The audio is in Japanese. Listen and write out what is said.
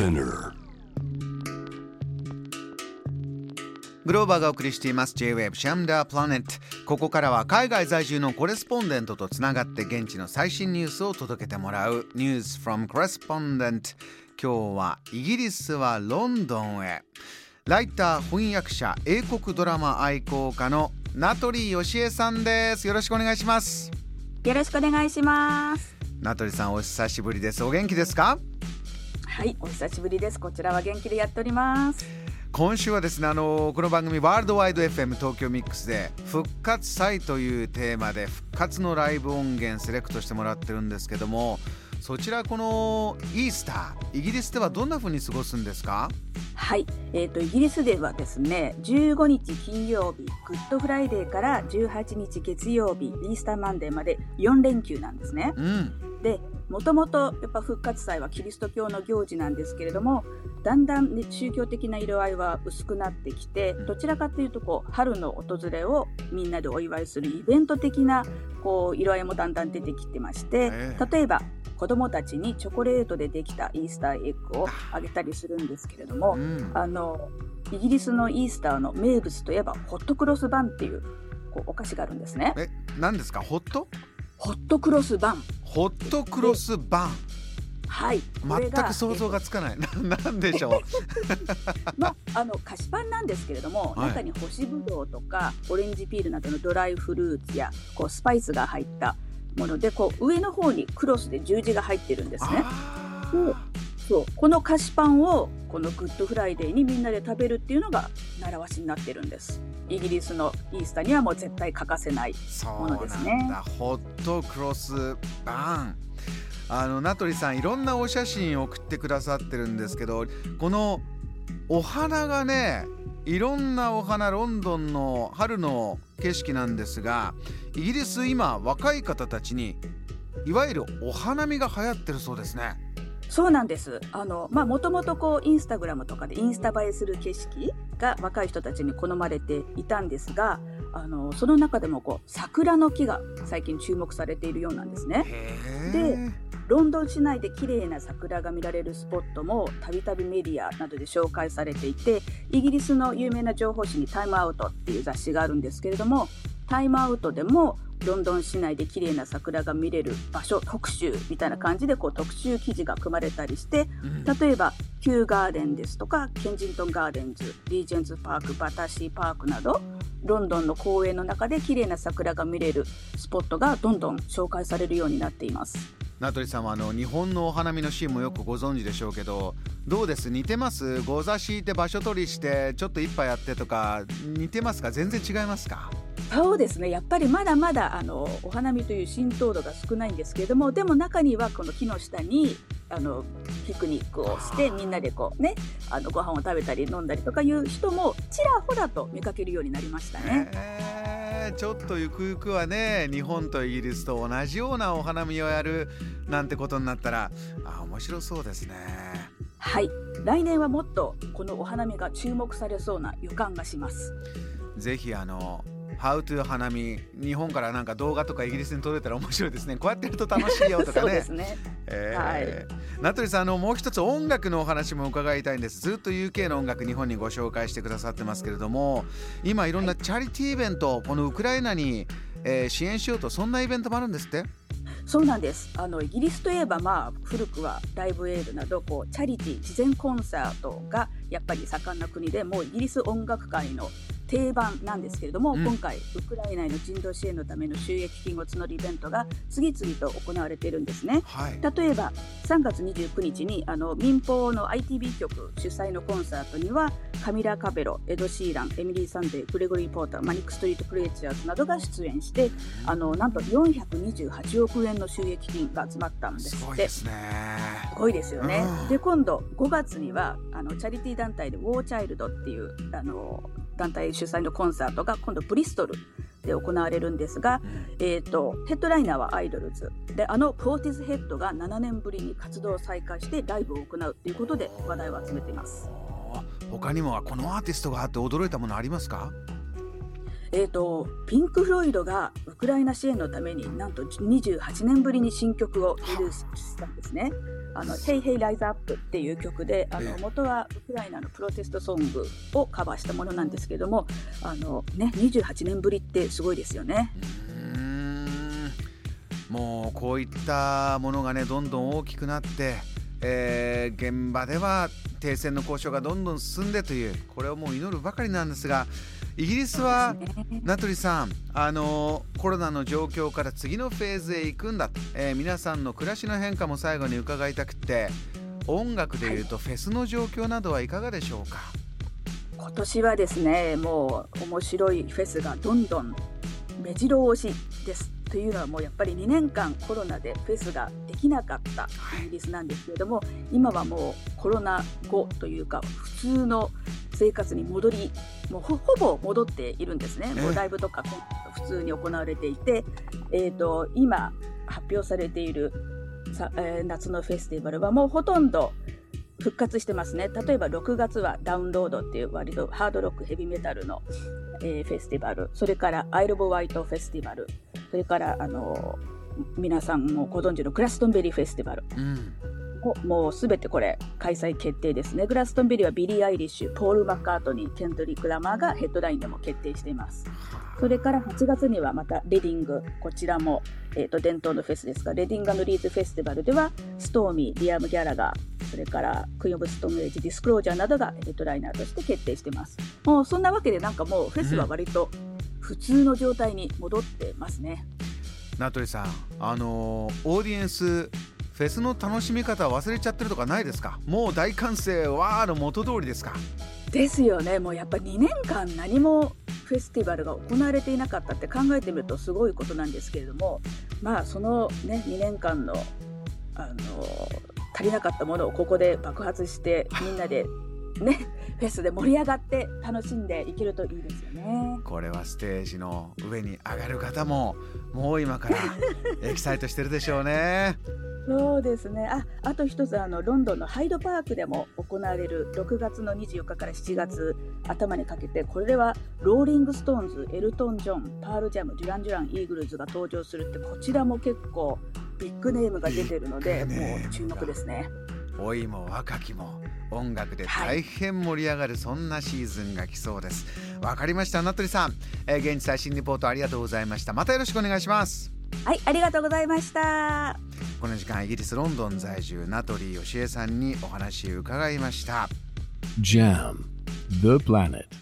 Spinner. グローバーがお送りしています。J-Wave シャムダープラネットここからは海外在住のコレスポンデントとつながって現地の最新ニュースを届けてもらう。News from Correspondent 今日はイギリスはロンドンへ。ライター翻訳者英国ドラマ愛好家の名取義恵さんです。よろしくお願いします。よろしくお願いします。名取さんお久しぶりです。お元気ですか？はいお久しぶりです。こちらは元気でやっております。今週はですねあのこの番組ワールドワイド FM 東京ミックスで復活祭というテーマで復活のライブ音源セレクトしてもらってるんですけどもそちらこのイースターイギリスではどんな風に過ごすんですか？はい、えーと、イギリスではですね15日金曜日グッドフライデーから18日月曜日イースターマンデーまで4連休なんですね。うん、でもともとやっぱ復活祭はキリスト教の行事なんですけれどもだんだん、ね、宗教的な色合いは薄くなってきてどちらかというとこう春の訪れをみんなでお祝いするイベント的なこう色合いもだんだん出てきてまして例えば子どもたちにチョコレートでできたイースターエッグをあげたりするんですけれども、うん、あのイギリスのイースターの名物といえばホットクロスバンっていうこうお菓子があるんですね。え、何ですか？ホット？ホットクロスバン。ホットクロスバン。はい。全く想像がつかない。なんでしょう？まああの菓子パンなんですけれども、はい、中に干しぶどうとかオレンジピールなどのドライフルーツやこうスパイスが入ったものでこう上の方にクロスで十字が入ってるんですね。でそう。この菓子パンをこのグッドフライデーにみんなで食べるっていうのが習わしになってるんです。イギリスのイースターにはもう絶対欠かせないものですね。ホットクロスバン。あの名取さんいろんなお写真送ってくださってるんですけどこのお花がねいろんなお花ロンドンの春の景色なんですがイギリス今若い方たちにいわゆるお花見が流行ってるそうですね。そうなんです。あの、まあ、もともとこう、インスタグラムとかでインスタ映えする景色が若い人たちに好まれていたんですが、あの、その中でもこう、桜の木が最近注目されているようなんですね。で、ロンドン市内で綺麗な桜が見られるスポットもたびたびメディアなどで紹介されていてイギリスの有名な情報誌にタイムアウトっていう雑誌があるんですけれどもタイムアウトでもロンドン市内で綺麗な桜が見れる場所特集みたいな感じでこう特集記事が組まれたりして例えばキューガーデンですとかケンジントンガーデンズリージェンズパークバタシーパークなどロンドンの公園の中で綺麗な桜が見れるスポットがどんどん紹介されるようになっています。名取さんはあの日本のお花見のシーンもよくご存知でしょうけどどうです？似てます？ご座敷いて場所取りしてちょっと一杯やってとか似てますか？全然違いますか？そうですね。やっぱりまだまだあのお花見という浸透度が少ないんですけれどもでも中にはこの木の下にあのピクニックをしてみんなでこうねあのご飯を食べたり飲んだりとかいう人もちらほらと見かけるようになりましたね。ちょっとゆくゆくはね日本とイギリスと同じようなお花見をやるなんてことになったらあ面白そうですね。はい。来年はもっとこのお花見が注目されそうな予感がします。ぜひあの How to 花見。日本からなんか動画とかイギリスに届いたら面白いですね。こうやってやると楽しいよとかね。はい、名取さんあのもう一つ音楽のお話も伺いたいんです。ずっと UK の音楽日本にご紹介してくださってますけれども今いろんなチャリティーイベント、はい、このウクライナに、えー、支援しようとそんなイベントもあるんですって？そうなんです。あのイギリスといえば、まあ、古くはライブエールなどこうチャリティー事前コンサートがやっぱり盛んな国でもうイギリス音楽界の定番なんですけれども、うん、今回ウクライナへの人道支援のための収益金を募るイベントが次々と行われているんですね、はい、例えば3月29日にあの民放の ITV 局主催のコンサートにはカミラ・カベロエド・シーランエミリー・サンデーグレゴリー・ポーターマニック・ストリート・クレイチャーズなどが出演してあのなんと428億円の収益金が集まったんですすごいですね。すごいですよね、うん、で今度5月にはあのチャリティー団体でウォーチャイルドっていうあの団体主催のコンサートが今度ブリストルで行われるんですが、えーと、ヘッドライナーはアイドルズ。であのポーティスヘッドが7年ぶりに活動を再開してライブを行うということで話題を集めています。他にもこのアーティストがあって驚いたものありますか？えーと、ピンク・フロイドがウクライナ支援のためになんと28年ぶりに新曲をリリースしたんですね。あの「Hey Hey Rise Up」っていう曲であの元はウクライナのプロテストソングをカバーしたものなんですけどもあの、ね、28年ぶりってすごいですよね。もうこういったものがねどんどん大きくなって、えー、現場では停戦の交渉がどんどん進んでというこれをもう祈るばかりなんですがイギリスは、ね、名取さんあのコロナの状況から次のフェーズへ行くんだ、えー、皆さんの暮らしの変化も最後に伺いたくて音楽でいうとフェスの状況などはいかがでしょうか、今年はですねもう面白いフェスがどんどん目白押しです。というのはもうやっぱり2年間コロナでフェスができなかったイギリスなんですけれども今はもうコロナ後というか普通の生活に戻りもうほぼ戻っているんですね、もうライブとか普通に行われていて、えーと、今発表されているさ、えー、夏のフェスティバルはもうほとんど復活してますね。例えば6月はダウンロードっていう割とハードロックヘビメタルの、えー、フェスティバル、それからアイル・オブ・ワイトフェスティバル、それからあの皆さんもご存知のグラストンベリーフェスティバル。うんもうすべてこれ開催決定ですね。グラストンベリーはビリー・アイリッシュ、ポール・マッカートニー、ケントリック・ラマーがヘッドライナーでも決定しています。それから8月にはまたレディング、こちらも、えーと、伝統のフェスですが、レディングリーズフェスティバルでは、ストーミー、リアム・ギャラガー、それからクイーン・オブ・ストーム・エイジ、ディスクロージャーなどがヘッドライナーとして決定しています。もうそんなわけでなんかもうフェスは割と普通の状態に戻ってますね。名取さん、あのー、オーディエンスフェスの楽しみ方忘れちゃってるとかないですか？もう大歓声わーの元通りですか？ですよね。もうやっぱ2年間何もフェスティバルが行われていなかったって考えてみるとすごいことなんですけれどもまあそのね2年間のあの足りなかったものをここで爆発して みんなでねフェスで盛り上がって楽しんでいけるといいですよね。これはステージの上に上がる方ももう今からエキサイトしてるでしょうねそうですね。あ、あと一つあのロンドンのハイドパークでも行われる6月の24日から7月頭にかけてこれではローリングストーンズ、エルトン・ジョン、パールジャム、デュラン・デュラン、イーグルズが登場するってこちらも結構ビッグネームが出てるのでもう注目ですね。老いも若きも音楽で大変盛り上がる、そんなシーズンが来そうです。わかりました名取さん、えー、現地最新リポートありがとうございました。またよろしくお願いします。はいありがとうございましたこの時間イギリスロンドン在住名取由恵さんにお話伺いました。JAM The Planet.